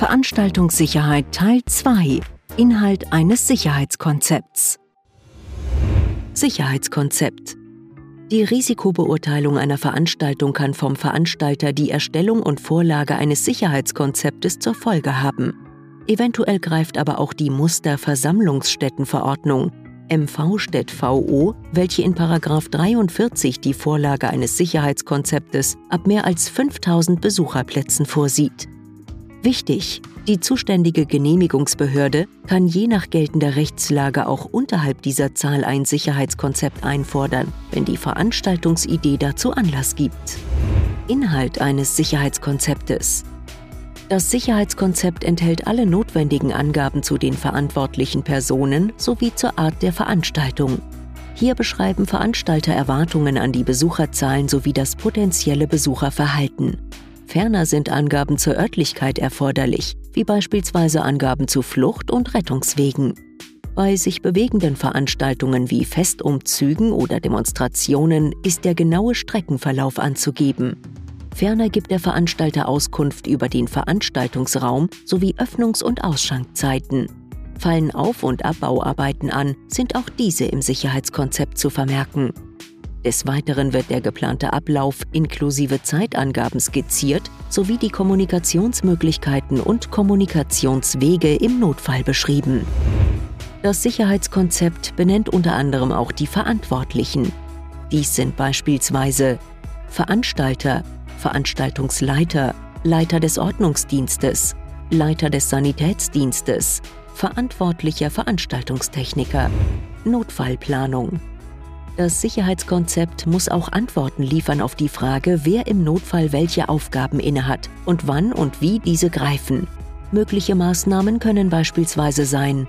Veranstaltungssicherheit Teil 2 Inhalt eines Sicherheitskonzepts Sicherheitskonzept Die Risikobeurteilung einer Veranstaltung kann vom Veranstalter die Erstellung und Vorlage eines Sicherheitskonzeptes zur Folge haben. Eventuell greift aber auch die Musterversammlungsstättenverordnung MV-Städt-VO, welche in 43 die Vorlage eines Sicherheitskonzeptes ab mehr als 5000 Besucherplätzen vorsieht. Wichtig, die zuständige Genehmigungsbehörde kann je nach geltender Rechtslage auch unterhalb dieser Zahl ein Sicherheitskonzept einfordern, wenn die Veranstaltungsidee dazu Anlass gibt. Inhalt eines Sicherheitskonzeptes das Sicherheitskonzept enthält alle notwendigen Angaben zu den verantwortlichen Personen sowie zur Art der Veranstaltung. Hier beschreiben Veranstalter Erwartungen an die Besucherzahlen sowie das potenzielle Besucherverhalten. Ferner sind Angaben zur Örtlichkeit erforderlich, wie beispielsweise Angaben zu Flucht- und Rettungswegen. Bei sich bewegenden Veranstaltungen wie Festumzügen oder Demonstrationen ist der genaue Streckenverlauf anzugeben. Ferner gibt der Veranstalter Auskunft über den Veranstaltungsraum sowie Öffnungs- und Ausschankzeiten. Fallen Auf- und Abbauarbeiten an, sind auch diese im Sicherheitskonzept zu vermerken. Des Weiteren wird der geplante Ablauf inklusive Zeitangaben skizziert sowie die Kommunikationsmöglichkeiten und Kommunikationswege im Notfall beschrieben. Das Sicherheitskonzept benennt unter anderem auch die Verantwortlichen. Dies sind beispielsweise Veranstalter, Veranstaltungsleiter, Leiter des Ordnungsdienstes, Leiter des Sanitätsdienstes, verantwortlicher Veranstaltungstechniker, Notfallplanung. Das Sicherheitskonzept muss auch Antworten liefern auf die Frage, wer im Notfall welche Aufgaben innehat und wann und wie diese greifen. Mögliche Maßnahmen können beispielsweise sein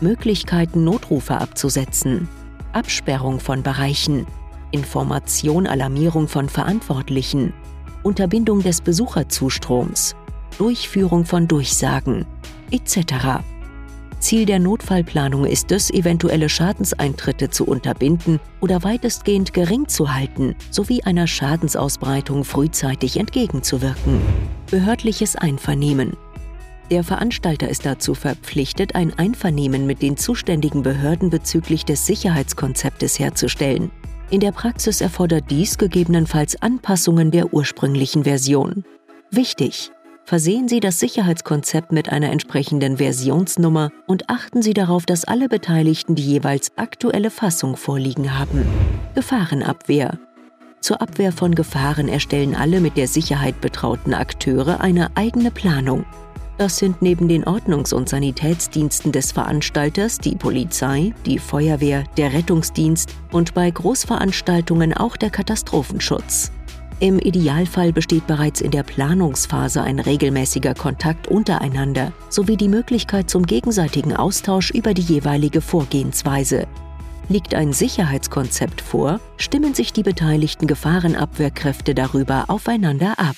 Möglichkeiten, Notrufe abzusetzen, Absperrung von Bereichen, Information, Alarmierung von Verantwortlichen, Unterbindung des Besucherzustroms, Durchführung von Durchsagen etc. Ziel der Notfallplanung ist es, eventuelle Schadenseintritte zu unterbinden oder weitestgehend gering zu halten, sowie einer Schadensausbreitung frühzeitig entgegenzuwirken. Behördliches Einvernehmen. Der Veranstalter ist dazu verpflichtet, ein Einvernehmen mit den zuständigen Behörden bezüglich des Sicherheitskonzeptes herzustellen. In der Praxis erfordert dies gegebenenfalls Anpassungen der ursprünglichen Version. Wichtig! Versehen Sie das Sicherheitskonzept mit einer entsprechenden Versionsnummer und achten Sie darauf, dass alle Beteiligten die jeweils aktuelle Fassung vorliegen haben. Gefahrenabwehr. Zur Abwehr von Gefahren erstellen alle mit der Sicherheit betrauten Akteure eine eigene Planung. Das sind neben den Ordnungs- und Sanitätsdiensten des Veranstalters die Polizei, die Feuerwehr, der Rettungsdienst und bei Großveranstaltungen auch der Katastrophenschutz. Im Idealfall besteht bereits in der Planungsphase ein regelmäßiger Kontakt untereinander sowie die Möglichkeit zum gegenseitigen Austausch über die jeweilige Vorgehensweise. Liegt ein Sicherheitskonzept vor, stimmen sich die beteiligten Gefahrenabwehrkräfte darüber aufeinander ab.